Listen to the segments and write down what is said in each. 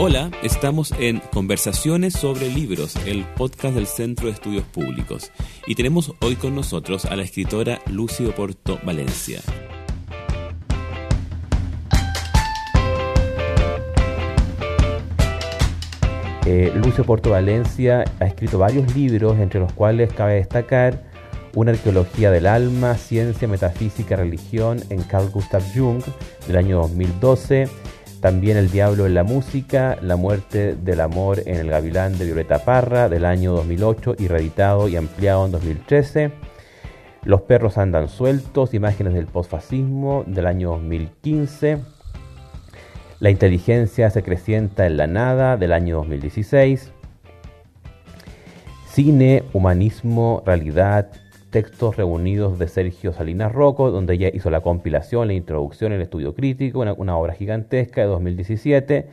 Hola, estamos en Conversaciones sobre Libros, el podcast del Centro de Estudios Públicos, y tenemos hoy con nosotros a la escritora Lucio Porto Valencia. Eh, Lucio Porto Valencia ha escrito varios libros, entre los cuales cabe destacar Una arqueología del alma, ciencia, metafísica, religión en Carl Gustav Jung del año 2012, también El Diablo en la Música, La Muerte del Amor en el Gavilán de Violeta Parra del año 2008 y reeditado y ampliado en 2013. Los perros andan sueltos, imágenes del posfascismo del año 2015. La inteligencia se crecienta en la nada del año 2016. Cine, humanismo, realidad, textos reunidos de Sergio Salinas Rocco, donde ella hizo la compilación, la introducción, el estudio crítico, una, obra gigantesca de 2017.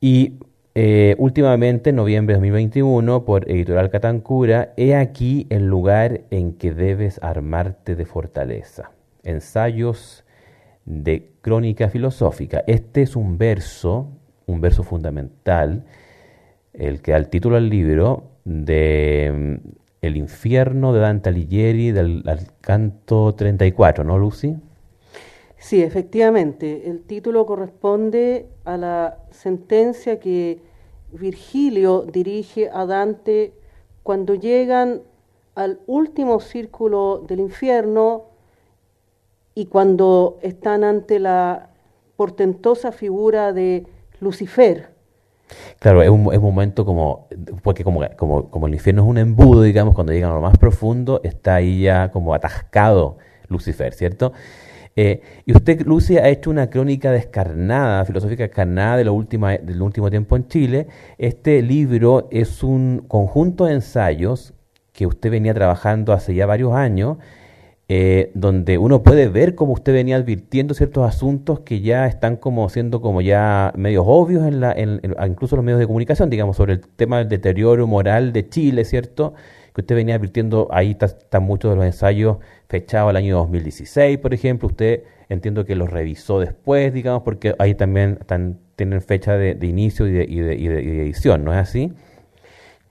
Y eh, últimamente, en noviembre de 2021, por Editorial Catancura, He aquí el lugar en que debes armarte de fortaleza. Ensayos de crónica filosófica. Este es un verso, un verso fundamental, el que da el título al libro de el infierno de Dante Alighieri del, canto 34, ¿no, Lucy? Sí, efectivamente. El título corresponde a la sentencia que Virgilio dirige a Dante cuando llegan al último círculo del infierno y cuando están ante la portentosa figura de Lucifer Claro, es un, es un momento como, porque como, como, como, el infierno es un embudo, digamos, cuando llegan a lo más profundo, está ahí ya como atascado Lucifer, ¿cierto? Eh, y usted, Lucy, ha hecho una crónica descarnada, filosófica descarnada de lo última, del último tiempo en Chile. Este libro es un conjunto de ensayos que usted venía trabajando hace ya varios años eh, donde uno puede ver cómo usted venía advirtiendo ciertos asuntos que ya están como siendo como ya medios obvios en la, en, incluso los medios de comunicación, digamos, sobre el tema del deterioro moral de Chile, ¿cierto? Que usted venía advirtiendo, ahí están muchos de los ensayos fechados al año 2016, por ejemplo, usted entiendo que los revisó después, digamos, porque ahí también están, tienen fecha de, inicio y de, y de edición, ¿no es así?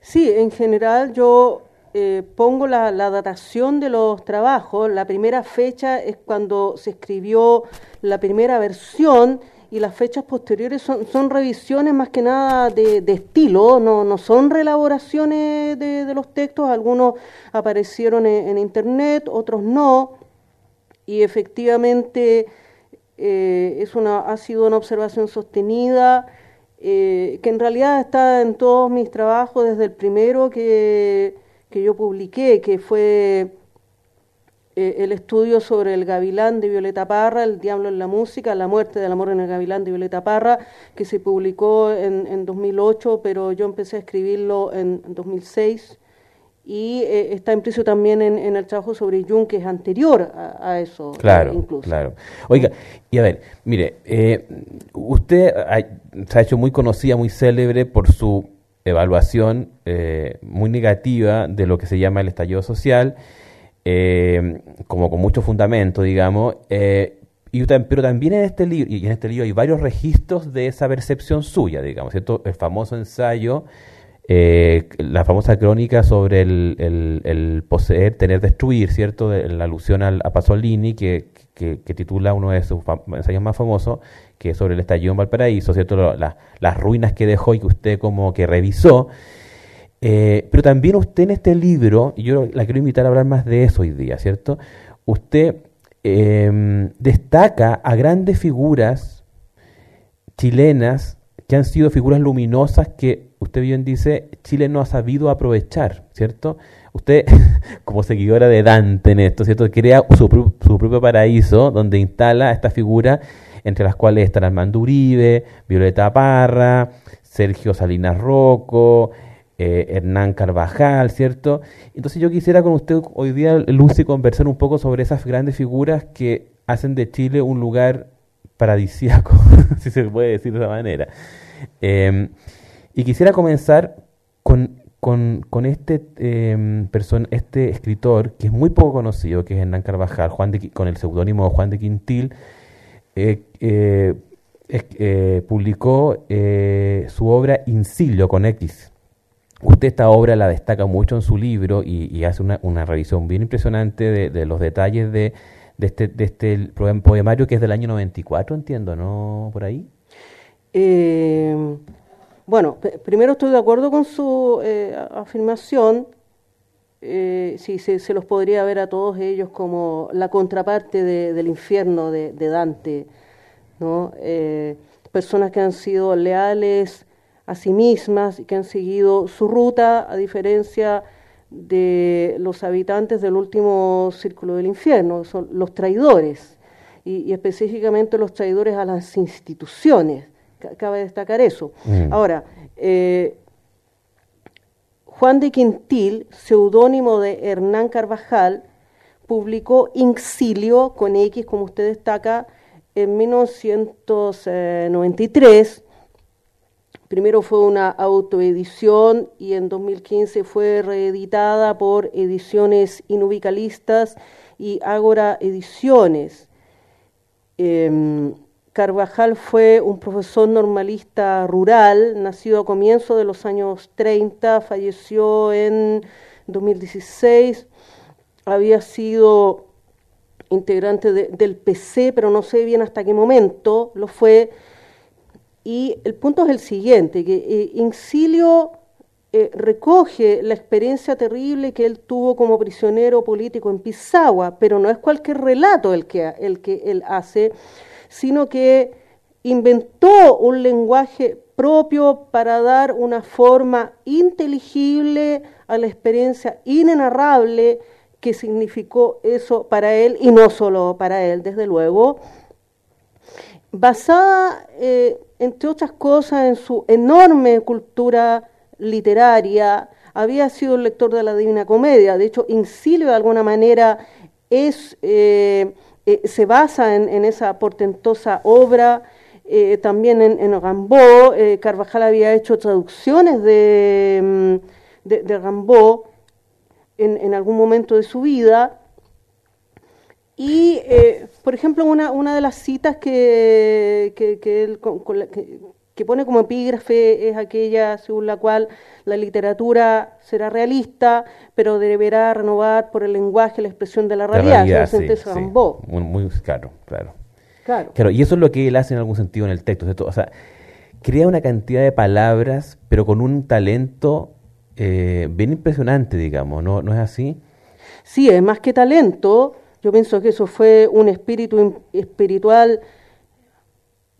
Sí, en general yo eh, pongo la, datación de los trabajos. La primera fecha es cuando se escribió la primera versión y las fechas posteriores son, revisiones más que nada de, estilo, no, son reelaboraciones de, los textos, algunos aparecieron en, internet, otros no, y efectivamente eh, es una, ha sido una observación sostenida. Eh, que en realidad está en todos mis trabajos desde el primero que que yo publiqué, que fue eh, el estudio sobre el gavilán de Violeta Parra, El diablo en la música, La muerte del amor en el gavilán de Violeta Parra, que se publicó en, en 2008, pero yo empecé a escribirlo en, 2006 y eh, está implícito también en, el trabajo sobre Jung, que es anterior a, eso. Claro, incluso. claro. Oiga, y a ver, mire, eh, usted se ha hecho muy conocida, muy célebre por su evaluación eh, muy negativa de lo que se llama el estallido social, eh, como con mucho fundamento, digamos, eh, y, pero también en este libro, y en este libro hay varios registros de esa percepción suya, digamos, ¿cierto? El famoso ensayo, la famosa crónica sobre el, poseer, tener, destruir, ¿cierto? La alusión a Pasolini, que, que, que, titula uno de sus ensayos más famosos, que sobre el estallido en Valparaíso, ¿cierto? las ruinas que dejó y que usted como que revisó. Eh, pero también usted en este libro, y yo la quiero invitar a hablar más de eso hoy día, ¿cierto? Usted em, destaca a grandes figuras chilenas que han sido figuras luminosas que usted bien dice, Chile no ha sabido aprovechar, ¿cierto? Usted, como seguidora de Dante en esto, ¿cierto? Crea su, su propio paraíso donde instala esta figura entre las cuales están Armando Uribe, Violeta Parra, Sergio Salinas Rocco, eh, Hernán Carvajal, ¿cierto? Entonces yo quisiera con usted hoy día, Lucy, conversar un poco sobre esas grandes figuras que hacen de Chile un lugar paradisíaco, si se puede decir de esa manera. Em, y quisiera comenzar con, con, este, eh, este escritor que es muy poco conocido, que es Hernán Carvajal, Juan de, con el seudónimo Juan de Quintil, publicó eh, su obra Incilio con X. Usted esta obra la destaca mucho en su libro y, hace una, revisión bien impresionante de, los detalles de, de, este, de este poemario que es del año 94, entiendo, ¿no? Por ahí. Eh, bueno, primero estoy de acuerdo con su afirmación. Sí, se, los podría ver a todos ellos como la contraparte del infierno de, Dante, ¿no? personas que han sido leales a sí mismas y que han seguido su ruta, a diferencia de los habitantes del último círculo del infierno, son los traidores, y, específicamente los traidores a las instituciones. Cabe destacar eso. Mm. Ahora, eh, Juan de Quintil, seudónimo de Hernán Carvajal, publicó Inxilio, con X, como usted destaca, en 1993 Primero fue una autoedición y en 2015 fue reeditada por Ediciones Inubicalistas y Ágora Ediciones. Em, Carvajal fue un profesor normalista rural, nacido a comienzos de los años 30, falleció en 2016, había sido integrante del PC, pero no sé bien hasta qué momento lo fue. Y el punto es el siguiente, que eh, Incilio eh, recoge la experiencia terrible que él tuvo como prisionero político en Pisagua, pero no es cualquier relato el que, el que él hace, sino que inventó un lenguaje propio para dar una forma inteligible a la experiencia inenarrable que significó eso para él y no solo para él, desde luego, basada eh, entre otras cosas, en su enorme cultura literaria, había sido el lector de la Divina Comedia. De hecho, Incilio de alguna manera es, eh, eh, se basa en, esa portentosa obra. Eh, también en, en Rambaud, Carvajal había hecho traducciones de, mm, de, en, algún momento de su vida. Y, eh, por ejemplo, una, una de las citas que, que, él, que, pone como epígrafe es aquella según la cual la literatura será realista, pero deberá renovar por el lenguaje la expresión de la realidad. La realidad Muy, claro, claro, claro. y eso es lo que él hace en algún sentido en el texto. O sea, crea una cantidad de palabras, pero con un talento eh, bien impresionante, digamos, ¿no, ¿no es así? Sí, es más que talento yo pienso que eso fue un espíritu espiritual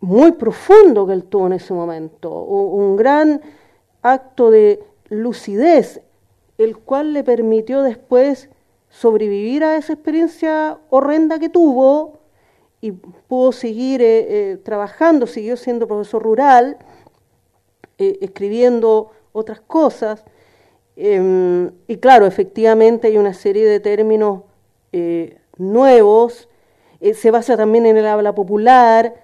muy profundo que él tuvo en ese momento, un gran acto de lucidez, el cual le permitió después sobrevivir a esa experiencia horrenda que tuvo y pudo seguir eh, eh, trabajando, siguió siendo profesor rural, eh, escribiendo otras cosas. Em, y claro, efectivamente hay una serie de términos nuevos, se basa también en el habla popular,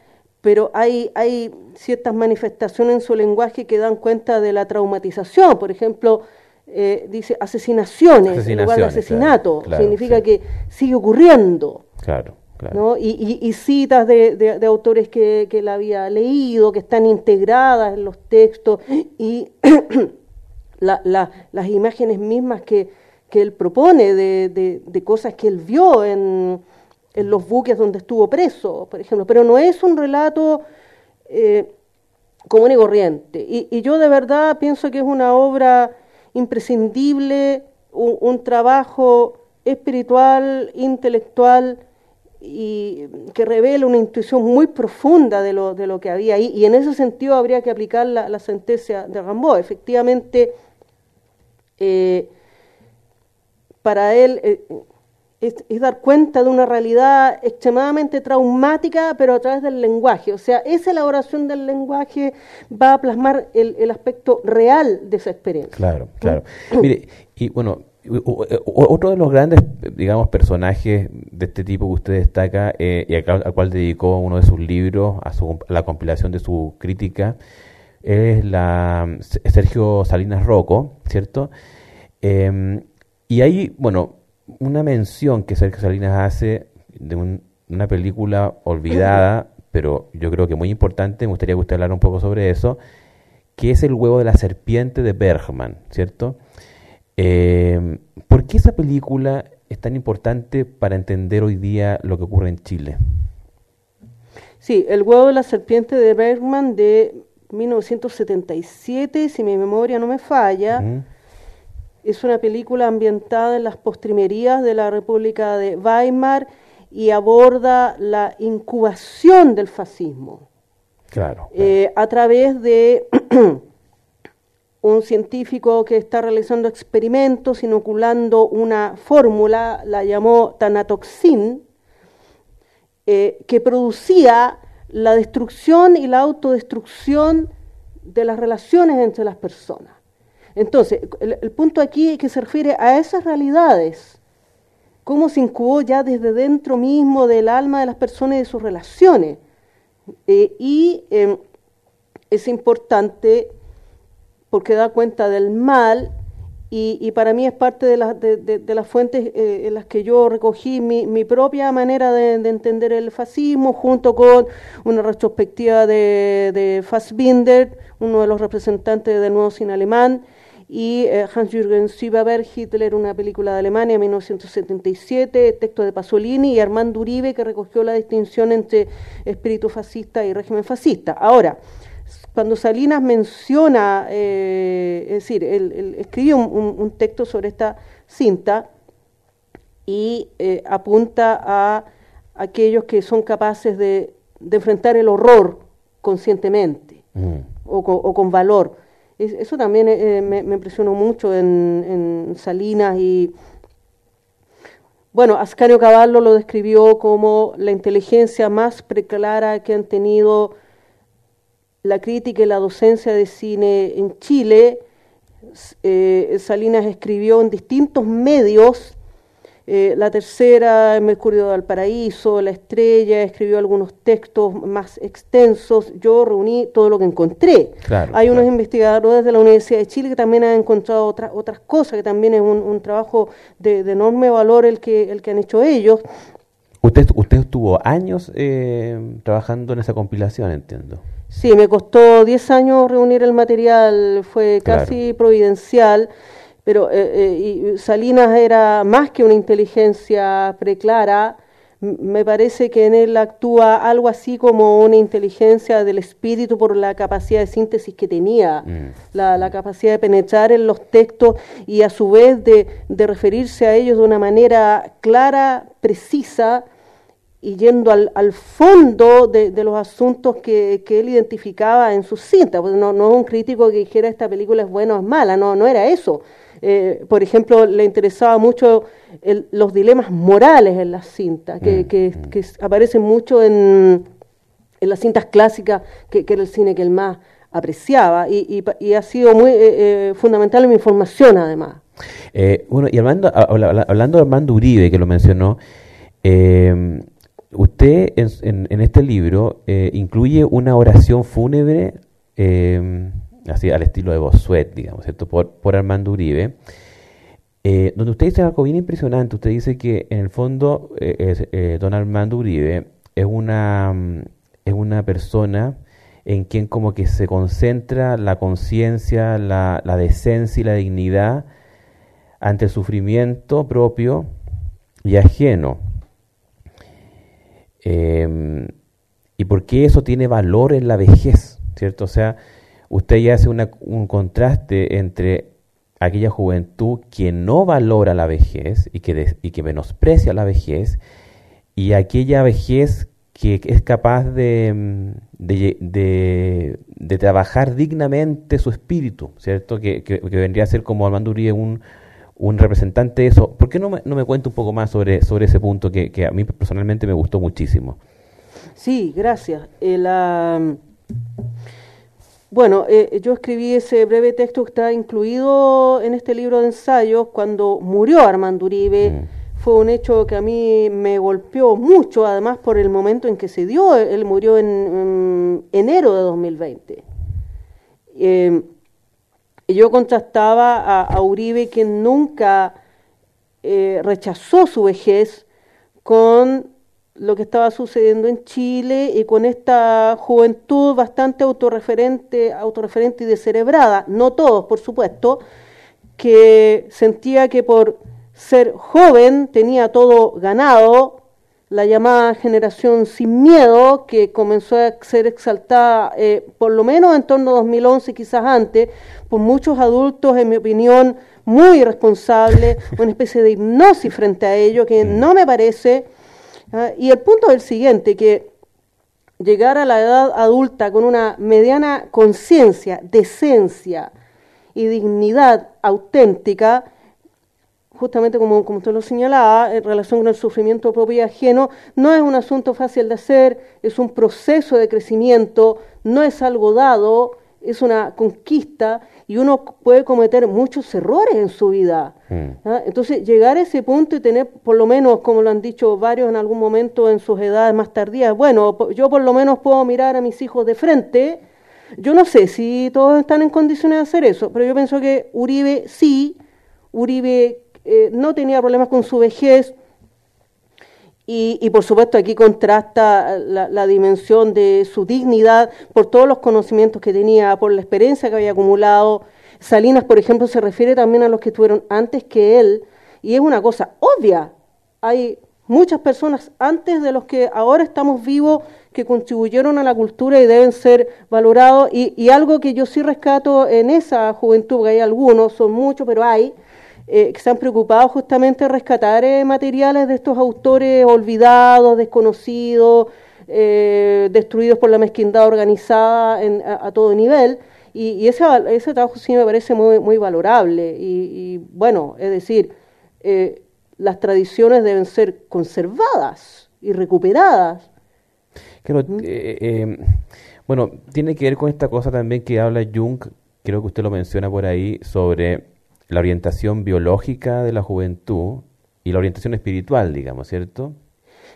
pero hay, hay ciertas manifestaciones en su lenguaje que dan cuenta de la traumatización. Por ejemplo, eh, dice asesinaciones, en lugar de asesinato. Significa que sigue ocurriendo. Claro. ¿no? Y, citas de, autores que, que él había leído, que están integradas en los textos, y las imágenes mismas que, que él propone, de, de, cosas que él vio en, en, los buques donde estuvo preso, por ejemplo, pero no es un relato eh, común y corriente. Y, yo de verdad pienso que es una obra imprescindible, un, trabajo espiritual, intelectual, y que revela una intuición muy profunda de lo, de lo que había ahí. Y en ese sentido habría que aplicar la, sentencia de Rambo. Efectivamente, eh, para él eh, es, dar cuenta de una realidad extremadamente traumática, pero a través del lenguaje. O sea, esa elaboración del lenguaje va a plasmar el, aspecto real de esa experiencia. Claro, claro. Mire, y bueno, otro de los grandes, digamos, personajes de este tipo que usted destaca, eh, y al, cual dedicó uno de sus libros, a, su, la compilación de su crítica, es la Sergio Salinas Rocco, ¿cierto? Eh, y hay, bueno, una mención que Sergio Salinas hace de una película olvidada, pero yo creo que muy importante, me gustaría que usted hablara un poco sobre eso, que es el huevo de la serpiente de Bergman, ¿cierto? Eh, ¿Por qué esa película es tan importante para entender hoy día lo que ocurre en Chile? Sí, El huevo de la serpiente de Bergman de 1977, si mi memoria no me falla. Es una película ambientada en las postrimerías de la República de Weimar y aborda la incubación del fascismo. Claro. Eh, a través de un científico que está realizando experimentos, inoculando una fórmula, la llamó Tanatoxin, eh, que producía la destrucción y la autodestrucción de las relaciones entre las personas. Entonces, el, punto aquí que se refiere a esas realidades, cómo se incubó ya desde dentro mismo del alma de las personas y de sus relaciones. Eh, y em, es importante porque da cuenta del mal y, para mí es parte de, de, las fuentes eh, en las que yo recogí mi, propia manera de, entender el fascismo junto con una retrospectiva de, Fassbinder, uno de los representantes del nuevo cine alemán, y eh, Hans-Jürgen Sieberberg, Hitler, una película de Alemania, 1977, texto de Pasolini, y Armando Uribe, que recogió la distinción entre espíritu fascista y régimen fascista. Ahora, cuando Salinas menciona, eh, es decir, él, escribe un, texto sobre esta cinta y eh, apunta a aquellos que son capaces de, enfrentar el horror conscientemente mm. o, con, valor. Eso también eh, me, impresionó mucho en, en, Salinas y, bueno, Ascanio Cavallo lo describió como la inteligencia más preclara que han tenido la crítica y la docencia de cine en Chile. Eh, Salinas escribió en distintos medios, eh, la tercera, Mercurio del Paraíso, La Estrella, escribió algunos textos más extensos. Yo reuní todo lo que encontré. Hay unos investigadores de la Universidad de Chile que también han encontrado otras otras cosas, que también es un, trabajo de, enorme valor el que, el que han hecho ellos. Usted, usted estuvo años eh, trabajando en esa compilación, entiendo. Sí, me costó 10 años reunir el material, fue casi providencial, pero eh, eh, Salinas era más que una inteligencia preclara, me parece que en él actúa algo así como una inteligencia del espíritu por la capacidad de síntesis que tenía, mm. la, capacidad de penetrar en los textos y a su vez de, de referirse a ellos de una manera clara, precisa, y yendo al, al fondo de, los asuntos que, él identificaba en sus cintas. Pues no, no es un crítico que dijera esta película es buena o es mala, no, no era eso. Eh, por ejemplo, le interesaba mucho los dilemas morales en las cintas, que, mm, que, mm. que aparecen mucho en, en, las cintas clásicas, que, era el cine que él más apreciaba, y, y, ha sido muy eh, eh, fundamental en mi formación además. bueno, y hablando, hablando de Armando Uribe, que lo mencionó, Usted en, este libro eh, incluye una oración fúnebre, em, así al estilo de Bossuet, digamos, ¿cierto? Por, Armando Uribe, eh, donde usted dice algo bien impresionante. Usted dice que en el fondo eh, don Armando Uribe es una, mm, es una persona en quien como que se concentra la conciencia, la, la decencia y la dignidad ante el sufrimiento propio y ajeno Em, ¿Y por qué eso tiene valor en la vejez? ¿Cierto? O sea, usted ya hace un contraste entre aquella juventud que no valora la vejez y que, y que menosprecia la vejez y aquella vejez que es capaz de, de, de, trabajar dignamente su espíritu, ¿cierto? Que, que, vendría a ser como Armando un, un representante de eso. ¿Por qué no me, no me cuenta un poco más sobre, sobre ese punto que, que a mí personalmente me gustó muchísimo? Sí, gracias. Eh, bueno, eh, yo escribí ese breve texto que está incluido en este libro de ensayos cuando murió Armando Uribe. Mm. Fue un hecho que a mí me golpeó mucho, además por el momento en que se dio. Él murió en, enero de 2020. Eh, yo contrastaba a, Uribe, que nunca eh, rechazó su vejez, con lo que estaba sucediendo en Chile y con esta juventud bastante autorreferente, autorreferente y descerebrada, no todos, por supuesto, que sentía que por ser joven tenía todo ganado, la llamada generación sin miedo, que comenzó a ser exaltada eh, por lo menos en torno a 2011, quizás antes, por muchos adultos, en mi opinión, muy irresponsables, una especie de hipnosis frente a ello, que no me parece. Y el punto es el siguiente, que llegar a la edad adulta con una mediana conciencia, decencia y dignidad auténtica, justamente como, como usted lo señalaba, en relación con el sufrimiento propio y ajeno, no es un asunto fácil de hacer, es un proceso de crecimiento, no es algo dado, es una conquista y uno puede cometer muchos errores en su vida. Mm. ¿ah? Entonces, llegar a ese punto y tener, por lo menos, como lo han dicho varios en algún momento en sus edades más tardías, bueno, yo por lo menos puedo mirar a mis hijos de frente. Yo no sé si todos están en condiciones de hacer eso, pero yo pienso que Uribe sí, Uribe eh, no tenía problemas con su vejez, y, por supuesto aquí contrasta la, dimensión de su dignidad por todos los conocimientos que tenía, por la experiencia que había acumulado. Salinas, por ejemplo, se refiere también a los que estuvieron antes que él, y es una cosa obvia. Hay muchas personas antes de los que ahora estamos vivos que contribuyeron a la cultura y deben ser valorados. Y, y algo que yo sí rescato en esa juventud, porque hay algunos, son muchos, pero hay, eh, que se han preocupado justamente de rescatar eh, materiales de estos autores olvidados, desconocidos, eh, destruidos por la mezquindad organizada a, todo nivel. Y, ese, ese, trabajo sí me parece muy, muy valorable. Y, bueno, es decir, las tradiciones deben ser conservadas y recuperadas. ¿Mm? bueno, tiene que ver con esta cosa también que habla Jung, creo que usted lo menciona por ahí, sobre la orientación biológica de la juventud y la orientación espiritual, digamos, ¿cierto?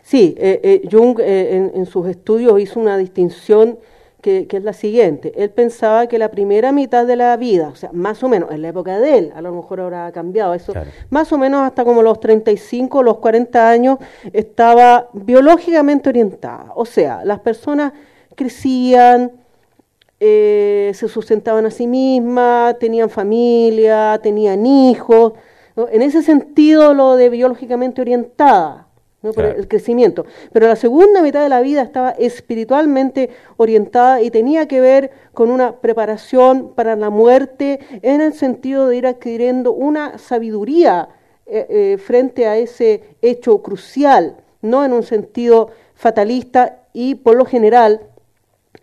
Sí, eh, eh, Jung eh, en, sus estudios hizo una distinción que, es la siguiente. Él pensaba que la primera mitad de la vida, o sea, más o menos en la época de él, a lo mejor ahora ha cambiado eso, más o menos hasta como los 35, los 40 años, estaba biológicamente orientada. O sea, las personas crecían, eh, se sustentaban a sí mismas, tenían familia, tenían hijos. En ese sentido, lo de biológicamente orientada, por el crecimiento. Pero la segunda mitad de la vida estaba espiritualmente orientada y tenía que ver con una preparación para la muerte en el sentido de ir adquiriendo una sabiduría eh, eh, frente a ese hecho crucial, no en un sentido fatalista y por lo general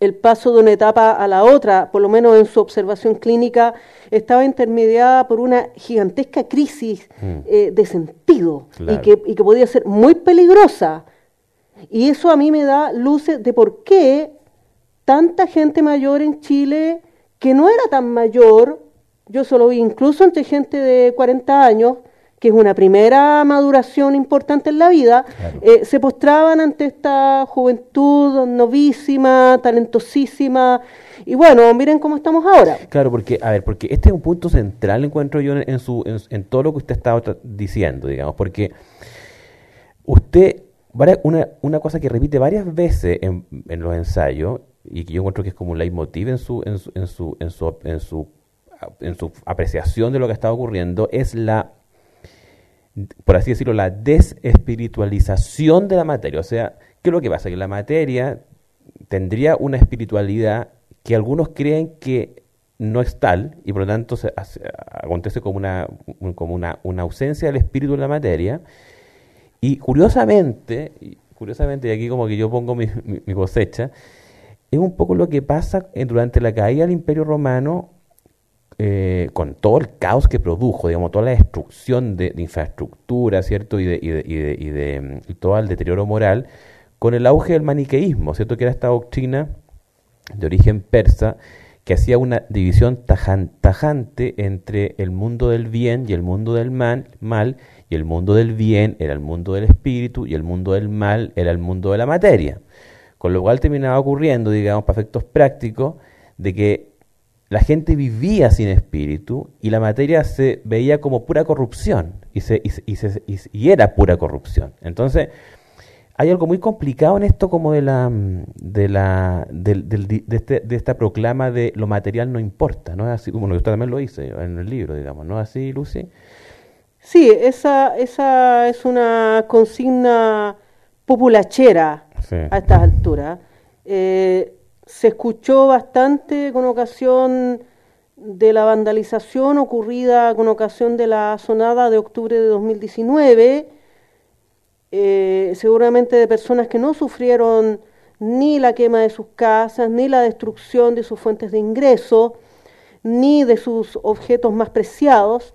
el paso de una etapa a la otra, por lo menos en su observación clínica, estaba intermediada por una gigantesca crisis mm. eh, de sentido y, que, y, que, podía ser muy peligrosa. Y eso a mí me da luces de por qué tanta gente mayor en Chile, que no era tan mayor, yo solo vi incluso entre gente de 40 años, que es una primera maduración importante en la vida, eh, se postraban ante esta juventud novísima, talentosísima, y bueno, miren cómo estamos ahora. Claro, porque, a ver, porque este es un punto central, encuentro yo, en, su, en, todo lo que usted estaba diciendo, digamos, porque usted, una, una cosa que repite varias veces en, en los ensayos, y que yo encuentro que es como un leitmotiv en su, en su, en su, en su, en su, en su apreciación de lo que está ocurriendo, es la por así decirlo, la desespiritualización de la materia. O sea, ¿qué es lo que pasa? Que la materia tendría una espiritualidad que algunos creen que no es tal y por lo tanto se, acontece como, una, como una, una, ausencia del espíritu en la materia. Y curiosamente, curiosamente, y aquí como que yo pongo mi, mi cosecha, es un poco lo que pasa durante la caída del Imperio Romano eh, con todo el caos que produjo, digamos, toda la destrucción de, infraestructura, ¿cierto? Y de, y de, y de, y todo el deterioro moral, con el auge del maniqueísmo, ¿cierto? Que era esta doctrina de origen persa que hacía una división tajante entre el mundo del bien y el mundo del mal, mal, y el mundo del bien era el mundo del espíritu y el mundo del mal era el mundo de la materia. Con lo cual terminaba ocurriendo, digamos, para efectos prácticos, de que la gente vivía sin espíritu y la materia se veía como pura corrupción y, se, y, y, y, era pura corrupción. Entonces, hay algo muy complicado en esto como de la de la de, este, de, esta proclama de lo material no importa, ¿no es así? Como usted también lo hice en el libro, digamos, ¿no es así, Lucy? Sí, esa, esa es una consigna populachera a estas alturas. Eh, se escuchó bastante con ocasión de la vandalización ocurrida con ocasión de la sonada de octubre de 2019 eh, seguramente de personas que no sufrieron ni la quema de sus casas, ni la destrucción de sus fuentes de ingreso, ni de sus objetos más preciados.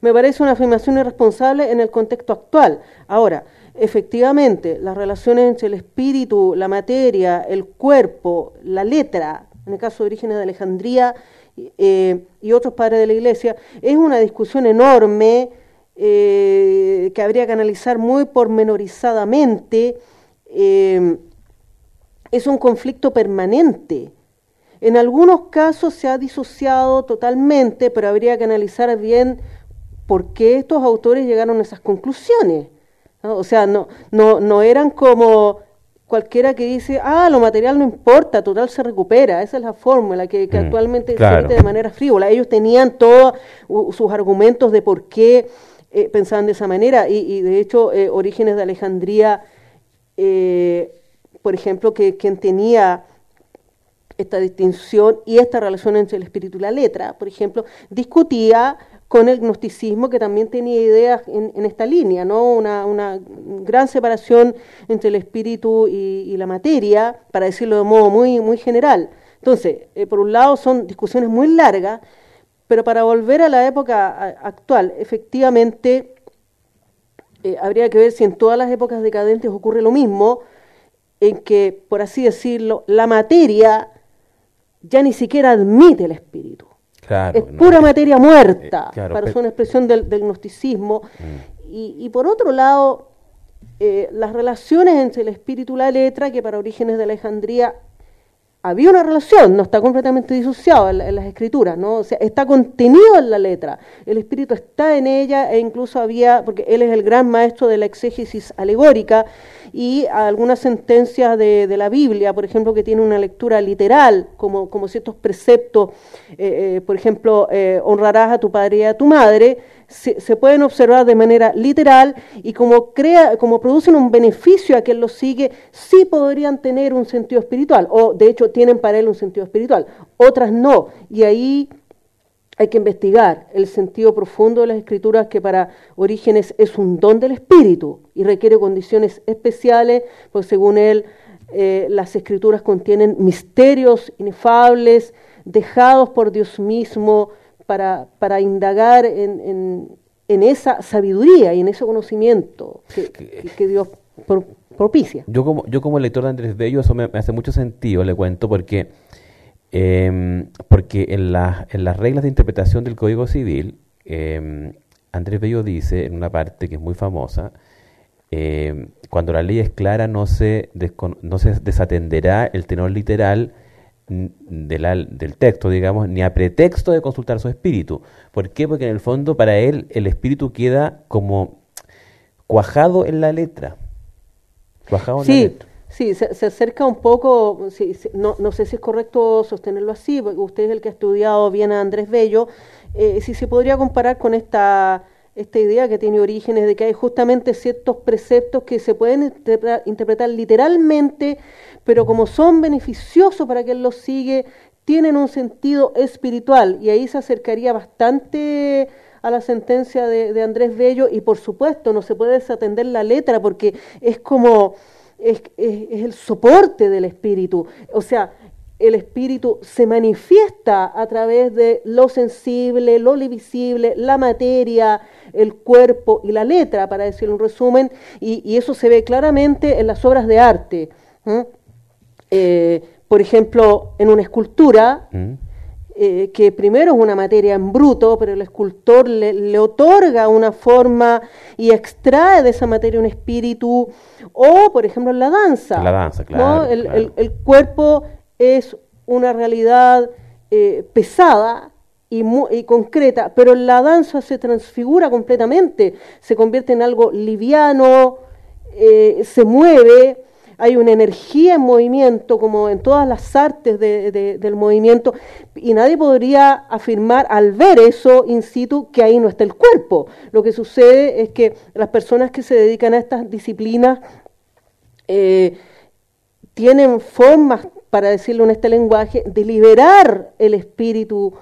Me parece una afirmación irresponsable en el contexto actual. Ahora, efectivamente, las relaciones entre el espíritu, la materia, el cuerpo, la letra, en el caso de Orígenes de Alejandría eh, y otros padres de la Iglesia, es una discusión enorme eh, que habría que analizar muy pormenorizadamente, eh, es un conflicto permanente. En algunos casos se ha disociado totalmente, pero habría que analizar bien por qué estos autores llegaron a esas conclusiones. O sea, no, no, no eran como cualquiera que dice, ah, lo material no importa, total se recupera. Esa es la fórmula que, mm, actualmente se mete de manera frívola. Ellos tenían todos sus argumentos de por qué eh, pensaban de esa manera. Y, de hecho, eh, Orígenes de Alejandría, eh, por ejemplo, que quien tenía esta distinción y esta relación entre el espíritu y la letra, por ejemplo, discutía con el gnosticismo que también tenía ideas en, esta línea, ¿no? Una, gran separación entre el espíritu y, la materia, para decirlo de modo muy, muy general. Entonces, por un lado son discusiones muy largas, pero para volver a la época actual, efectivamente, eh, habría que ver si en todas las épocas decadentes ocurre lo mismo, en que, por así decirlo, la materia ya ni siquiera admite el espíritu. Es pura materia muerta, eh, para ser una expresión del, gnosticismo. Mm. Y, por otro lado, eh, las relaciones entre el espíritu y la letra, que para Orígenes de Alejandría había una relación, no está completamente disociado en, las escrituras, ¿no? O sea, está contenido en la letra, el espíritu está en ella e incluso había, porque él es el gran maestro de la exégesis alegórica y algunas sentencias de, la Biblia, por ejemplo, que tiene una lectura literal, como, como ciertos preceptos, eh, eh, por ejemplo, eh, honrarás a tu padre y a tu madre, se, pueden observar de manera literal y como, crea, como producen un beneficio a quien los sigue, sí podrían tener un sentido espiritual, o de hecho tienen para él un sentido espiritual, otras no. Y ahí hay que investigar el sentido profundo de las escrituras que para Orígenes es un don del espíritu y requiere condiciones especiales, pues según él eh, las escrituras contienen misterios inefables, dejados por Dios mismo, para, para indagar en, en, esa sabiduría y en ese conocimiento que, que, Dios propicia. Yo como, yo como lector de Andrés Bello, eso me, hace mucho sentido, le cuento, porque, eh, porque en, la, en las reglas de interpretación del Código Civil, eh, Andrés Bello dice en una parte que es muy famosa, eh, cuando la ley es clara no se, no se desatenderá el tenor literal del texto, digamos, ni a pretexto de consultar su espíritu. ¿Por qué? Porque en el fondo para él el espíritu queda como cuajado en la letra. Cuajado en sí, la letra. Sí, se, acerca un poco, no, no, sé si es correcto sostenerlo así, porque usted es el que ha estudiado bien a Andrés Bello, eh, si se podría comparar con esta, esta idea que tiene orígenes de que hay justamente ciertos preceptos que se pueden interpretar literalmente pero como son beneficiosos para quien los sigue, tienen un sentido espiritual. Y ahí se acercaría bastante a la sentencia de, Andrés Bello y por supuesto no se puede desatender la letra porque es como, es, el soporte del espíritu, o sea, el espíritu se manifiesta a través de lo sensible, lo visible, la materia, el cuerpo y la letra, para decir un resumen, y, eso se ve claramente en las obras de arte. Eh, por ejemplo, en una escultura, mm. eh, que primero es una materia en bruto, pero el escultor le, otorga una forma y extrae de esa materia un espíritu, o por ejemplo en la danza. La danza, claro, el, cuerpo es una realidad eh, pesada, y, concreta, pero la danza se transfigura completamente, se convierte en algo liviano, eh, se mueve, hay una energía en movimiento, como en todas las artes del movimiento, y nadie podría afirmar al ver eso in situ que ahí no está el cuerpo. Lo que sucede es que las personas que se dedican a estas disciplinas eh, tienen formas, para decirlo en este lenguaje, de liberar el espíritu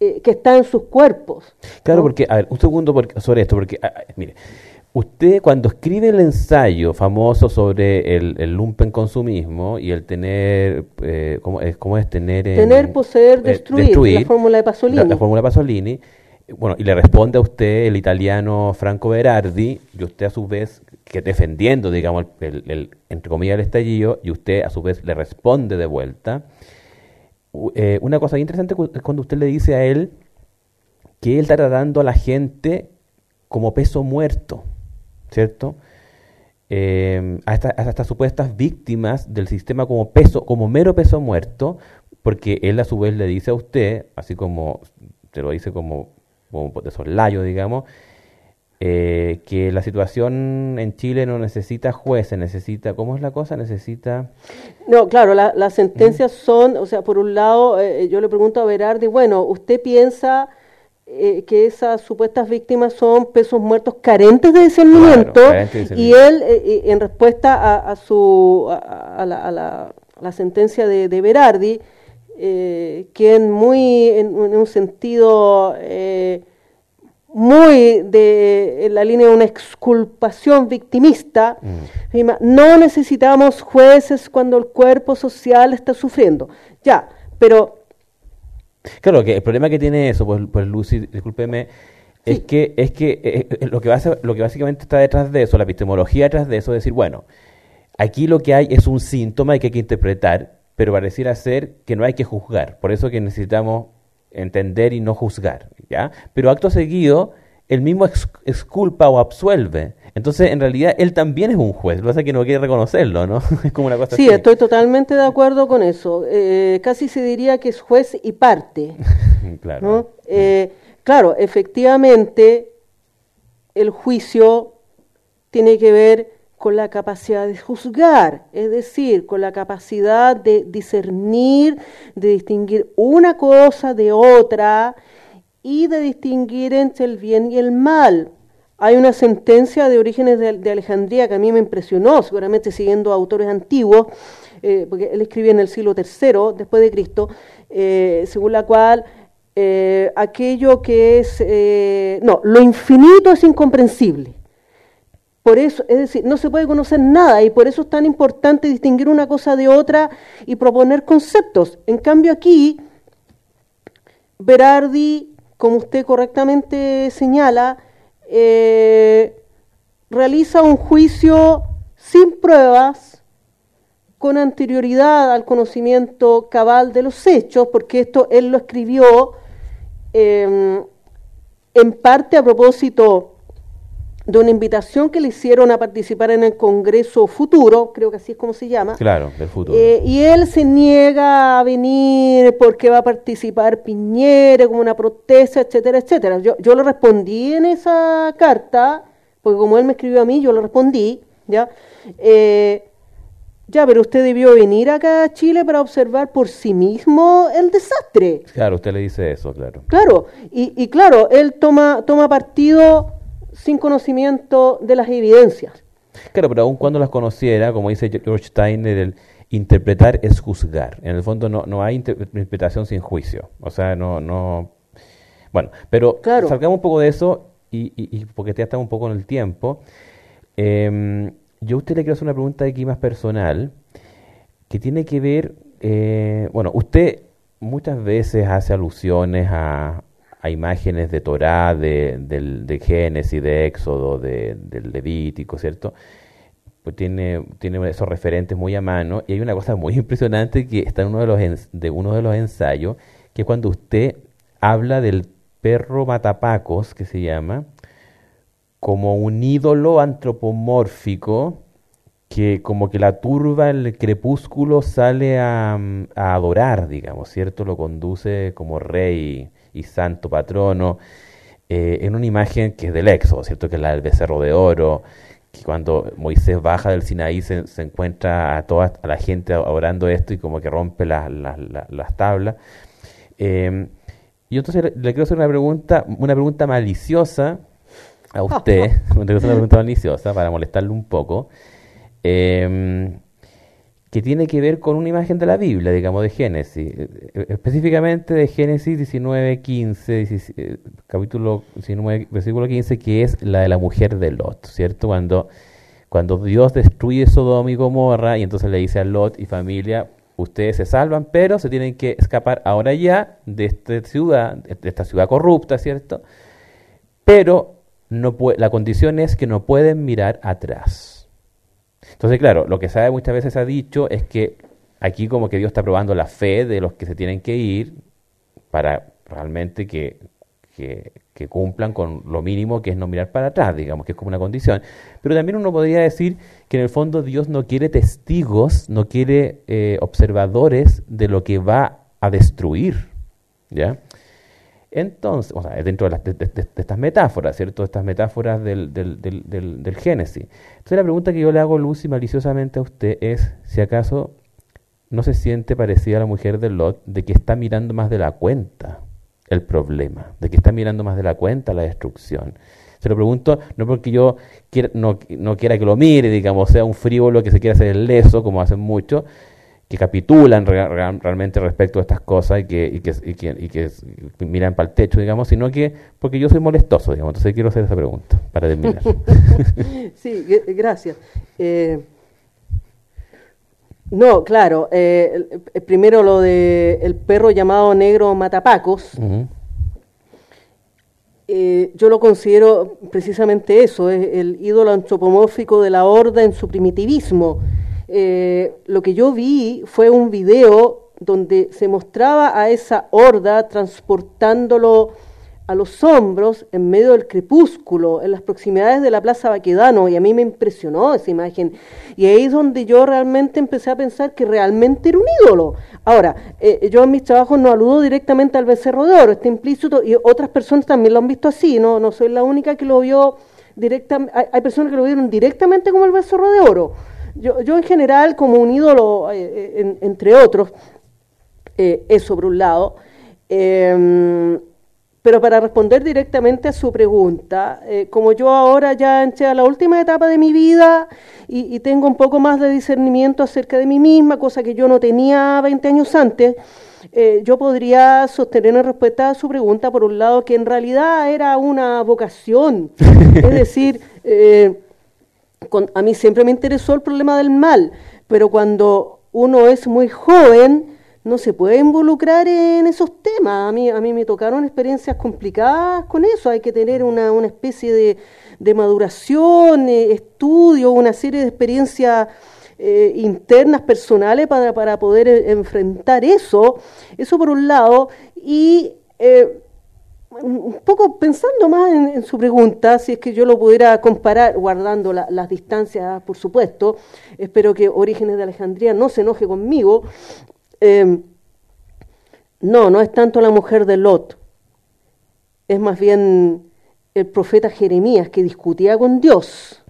eh, que está en sus cuerpos. Claro, porque, a ver, un segundo sobre esto, porque, mire, Usted cuando escribe el ensayo famoso sobre el, el lumpen consumismo y el tener, eh, ¿cómo, es, ¿cómo, es, tener? tener, poseer, eh, destruir, la fórmula de Pasolini. La, fórmula de Pasolini. Bueno, y le responde a usted el italiano Franco Berardi, y usted a su vez, que defendiendo, digamos, el, entre comillas, el estallido, y usted a su vez le responde de vuelta. Eh, una cosa interesante es cuando usted le dice a él que él está tratando a la gente como peso muerto. ¿cierto? Eh, a, estas supuestas víctimas del sistema como peso, como mero peso muerto, porque él a su vez le dice a usted, así como te lo dice como, como de soslayo, digamos, eh, que la situación en Chile no necesita jueces, necesita, ¿cómo es la cosa? Necesita... No, claro, las sentencias son, o sea, por un lado, eh, yo le pregunto a Berardi, bueno, ¿usted piensa eh, que esas supuestas víctimas son pesos muertos carentes de discernimiento y él eh, eh, en respuesta a, su a, la, sentencia de, Berardi quien muy en, un sentido muy de en la línea de una exculpación victimista mm. no necesitamos jueces cuando el cuerpo social está sufriendo ya pero Claro, que el problema que tiene eso, pues, pues Lucy, discúlpeme, es que, es que eh, eh, lo, que lo que básicamente está detrás de eso, la epistemología detrás de eso, es decir, bueno, aquí lo que hay es un síntoma que hay que interpretar, pero pareciera ser que no hay que juzgar. Por eso que necesitamos entender y no juzgar, ¿ya? Pero acto seguido, el mismo exculpa o absuelve. Entonces, en realidad, él también es un juez. Lo que pasa es que no quiere reconocerlo, ¿no? es como una cosa Sí, estoy totalmente de acuerdo con eso. Eh, casi se diría que es juez y parte. claro. Eh, claro, efectivamente, el juicio tiene que ver con la capacidad de juzgar, es decir, con la capacidad de discernir, de distinguir una cosa de otra y de distinguir entre el bien y el mal. Hay una sentencia de orígenes de, Alejandría que a mí me impresionó, seguramente siguiendo autores antiguos, eh, porque él escribía en el siglo III después de Cristo, eh, según la cual eh, aquello que es, no, lo infinito es incomprensible. Por eso, es decir, no se puede conocer nada y por eso es tan importante distinguir una cosa de otra y proponer conceptos. En cambio aquí, Berardi, como usted correctamente señala, eh, realiza un juicio sin pruebas, con anterioridad al conocimiento cabal de los hechos, porque esto él lo escribió em, en parte a propósito de una invitación que le hicieron a participar en el Congreso Futuro, creo que así es como se llama. Claro, del futuro. Eh, y él se niega a venir porque va a participar Piñera como una protesta, etcétera, etcétera. Yo, yo le respondí en esa carta, porque como él me escribió a mí, yo le respondí, ¿ya? Eh, ya, pero usted debió venir acá a Chile para observar por sí mismo el desastre. Claro, usted le dice eso, claro. Claro, y, y claro, él toma, toma partido sin conocimiento de las evidencias. Claro, pero aun cuando las conociera, como dice George Steiner, el interpretar es juzgar. En el fondo no, no hay interpretación sin juicio. O sea, no... no bueno, pero salgamos un poco de eso y, y, porque ya estamos un poco en el tiempo. Em, yo a usted le quiero hacer una pregunta aquí más personal que tiene que ver, eh, bueno, usted muchas veces hace alusiones a, imágenes de Torá, de, del, de Génesis, de Éxodo, de, del Levítico, ¿cierto? Pues tiene, tiene esos referentes muy a mano. Y hay una cosa muy impresionante que está en uno de los, de uno de los ensayos, que es cuando usted habla del perro matapacos, que se llama, como un ídolo antropomórfico que como que la turba, el crepúsculo sale a, a adorar, digamos, ¿cierto? Lo conduce como rey y santo patrono, eh, en una imagen que es del Éxodo, ¿cierto? Que es la del becerro de oro, que cuando Moisés baja del Sinaí se, encuentra a toda a la gente orando esto y como que rompe las tablas. Eh, y entonces le quiero hacer una pregunta, una pregunta maliciosa a usted, una pregunta maliciosa para molestarle un poco, eh, que tiene que ver con una imagen de la Biblia, digamos, de Génesis, eh, específicamente de Génesis 19, 15, capítulo 19, versículo 15, que es la de la mujer de Lot, ¿cierto? Cuando, cuando Dios destruye Sodoma y Gomorra y entonces le dice a Lot y familia, ustedes se salvan, pero se tienen que escapar ahora ya de esta ciudad, de esta ciudad corrupta, ¿cierto? Pero no la condición es que no pueden mirar atrás. Entonces, claro, lo que sabe muchas veces ha dicho es que aquí como que Dios está probando la fe de los que se tienen que ir para realmente que, cumplan con lo mínimo que es no mirar para atrás, digamos, que es como una condición. Pero también uno podría decir que en el fondo Dios no quiere testigos, no quiere eh, observadores de lo que va a destruir. ¿Ya? Entonces, o sea, dentro de, estas metáforas, ¿cierto? Estas metáforas del, del, del, del, Génesis. Entonces la pregunta que yo le hago, Lucy, maliciosamente a usted es si acaso no se siente parecida a la mujer de Lot de que está mirando más de la cuenta el problema, de que está mirando más de la cuenta la destrucción. Se lo pregunto no porque yo no, no, quiera que lo mire, digamos, sea un frívolo que se quiera hacer el leso, como hacen muchos, que capitulan realmente respecto a estas cosas y que, y que, y que, y que miran para el techo, digamos, sino que porque yo soy molestoso, digamos. Entonces quiero hacer esa pregunta para terminar. sí, gracias. Eh, no, claro. Eh, primero lo de el perro llamado negro matapacos. Eh, yo lo considero precisamente eso, es el ídolo antropomórfico de la horda en su primitivismo eh, lo que yo vi fue un video donde se mostraba a esa horda transportándolo a los hombros en medio del crepúsculo, en las proximidades de la Plaza Baquedano, y a mí me impresionó esa imagen. Y ahí es donde yo realmente empecé a pensar que realmente era un ídolo. Ahora, eh, yo en mis trabajos no aludo directamente al becerro de oro, está implícito, y otras personas también lo han visto así, no, no soy la única que lo vio directamente, hay personas que lo vieron directamente como el becerro de oro. Yo, yo en general, como un ídolo, eh, eh, entre otros, eh, eso por un lado. Em, pero para responder directamente a su pregunta, como yo ahora ya entré a la última etapa de mi vida y, tengo un poco más de discernimiento acerca de mí misma, cosa que yo no tenía 20 años antes, yo podría sostener en respuesta a su pregunta, por un lado, que en realidad era una vocación. es decir, a mí siempre me interesó el problema del mal, pero cuando uno es muy joven, no se puede involucrar en esos temas. A mí, a mí me tocaron experiencias complicadas con eso. Hay que tener una, especie de, maduración, eh, estudio, una serie de experiencias eh, internas, personales, para, para poder eh, enfrentar eso. Eso por un lado. Y un poco pensando más en, su pregunta, si es que yo lo pudiera comparar, guardando las distancias, por supuesto, espero que Orígenes de Alejandría no se enoje conmigo. Em, no, no es tanto la mujer de Lot, es más bien el profeta Jeremías que discutía con Dios.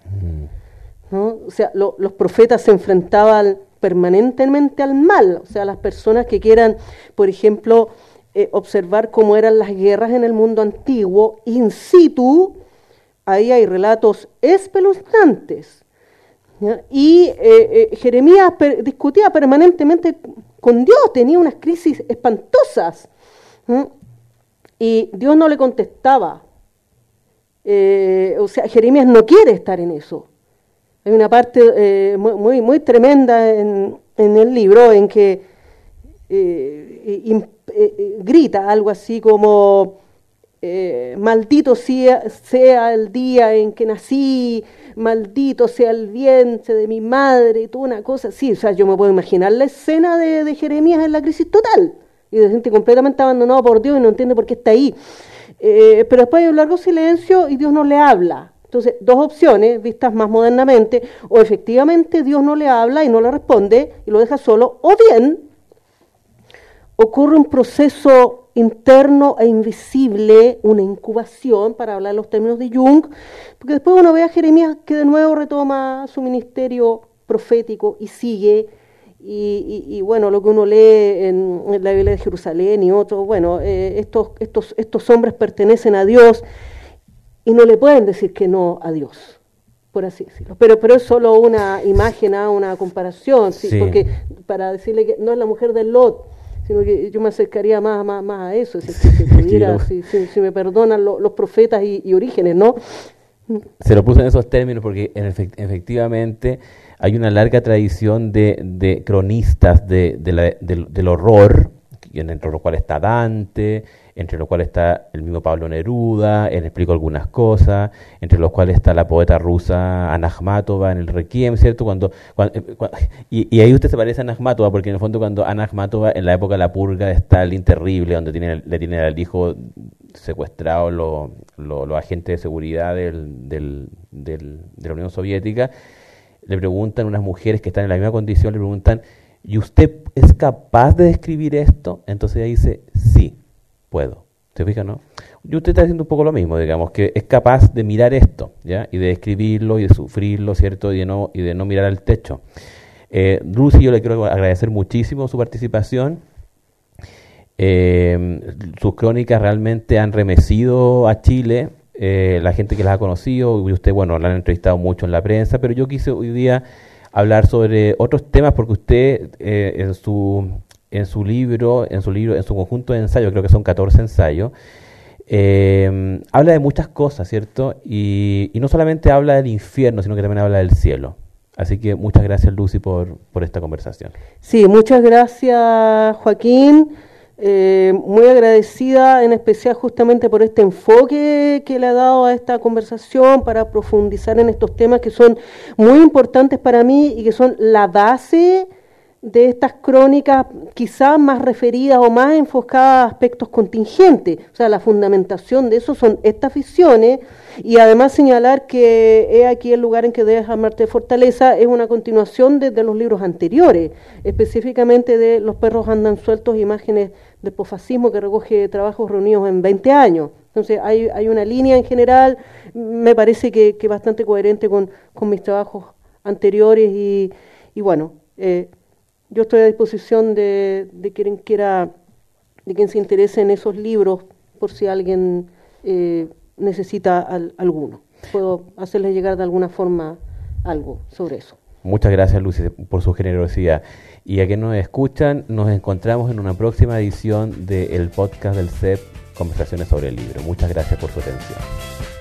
¿no? O sea, los profetas se enfrentaban permanentemente al mal, o sea, las personas que quieran, por ejemplo, eh, observar cómo eran las guerras en el mundo antiguo, in situ, ahí hay relatos espeluznantes. Y eh, eh, Jeremías discutía permanentemente con Dios, tenía unas crisis espantosas. Y Dios no le contestaba. o sea, Jeremías no quiere estar en eso. Hay una parte muy, muy, tremenda en, en, el libro en que eh, eh, grita algo así como, eh, maldito sea, sea, el día en que nací, maldito sea el vientre de mi madre, y toda una cosa así. O sea, yo me puedo imaginar la escena de, Jeremías en la crisis total, y de gente completamente abandonada por Dios y no entiende por qué está ahí. pero después hay un largo silencio y Dios no le habla. Entonces, dos opciones vistas más modernamente, o efectivamente Dios no le habla y no le responde y lo deja solo, o bien ocurre un proceso interno e invisible, una incubación, para hablar los términos de Jung, porque después uno ve a Jeremías que de nuevo retoma su ministerio profético y sigue, y, bueno, lo que uno lee en, la Biblia de Jerusalén y otros, bueno, eh, estos, estos, estos hombres pertenecen a Dios y no le pueden decir que no a Dios, por así decirlo. Pero, pero es solo una imagen, ¿ah? una comparación, ¿sí? porque para decirle que no es la mujer de Lot, sino que yo me acercaría más, más, más a eso, si, si, me perdonan los profetas y, orígenes, ¿no? Se lo puso en esos términos porque efectivamente hay una larga tradición de, de cronistas de, del, horror, entre los cuales está Dante, entre los cuales está el mismo Pablo Neruda, él explico algunas cosas, entre los cuales está la poeta rusa Ana en el Requiem, ¿cierto? Cuando, eh, y, ahí usted se parece a Ana porque en el fondo cuando Ana en la época de la purga de Stalin terrible, donde tiene, le tiene al hijo secuestrado los agentes de seguridad del, del, del, de la Unión Soviética, le preguntan unas mujeres que están en la misma condición, le preguntan, ¿y usted es capaz de describir esto? Entonces ella dice, sí, puedo. ¿Se fija, no? Y usted está haciendo un poco lo mismo, digamos, que es capaz de mirar esto, ¿ya? Y de describirlo y de sufrirlo, ¿cierto? Y de no, y de no mirar al techo. Eh, Lucy, yo le quiero agradecer muchísimo su participación. Eh, sus crónicas realmente han remecido a Chile, eh, la gente que las ha conocido, y usted, bueno, la han entrevistado mucho en la prensa, pero yo quise hoy día hablar sobre otros temas porque usted eh, en su en su libro, en su libro, en su conjunto de ensayos, creo que son 14 ensayos, eh, habla de muchas cosas, ¿cierto? Y, no solamente habla del infierno, sino que también habla del cielo. Así que muchas gracias, Lucy, por, por esta conversación. Sí, muchas gracias, Joaquín. Eh, muy agradecida en especial justamente por este enfoque que le ha dado a esta conversación para profundizar en estos temas que son muy importantes para mí y que son la base de estas crónicas quizás más referidas o más enfocadas a aspectos contingentes. O sea, la fundamentación de eso son estas visiones y además señalar que he aquí el lugar en que debes amarte de fortaleza es una continuación de, los libros anteriores, específicamente de Los perros andan sueltos, imágenes de posfascismo que recoge trabajos reunidos en 20 años. Entonces hay, hay una línea en general, me parece que, que bastante coherente con, con, mis trabajos anteriores y, y bueno, eh, yo estoy a disposición de, de quien quiera, de quien se interese en esos libros, por si alguien eh, necesita alguno. Puedo hacerles llegar de alguna forma algo sobre eso. Muchas gracias, Lucy, por su generosidad. Y a quienes nos escuchan, nos encontramos en una próxima edición del podcast del CEP, Conversaciones sobre el libro. Muchas gracias por su atención.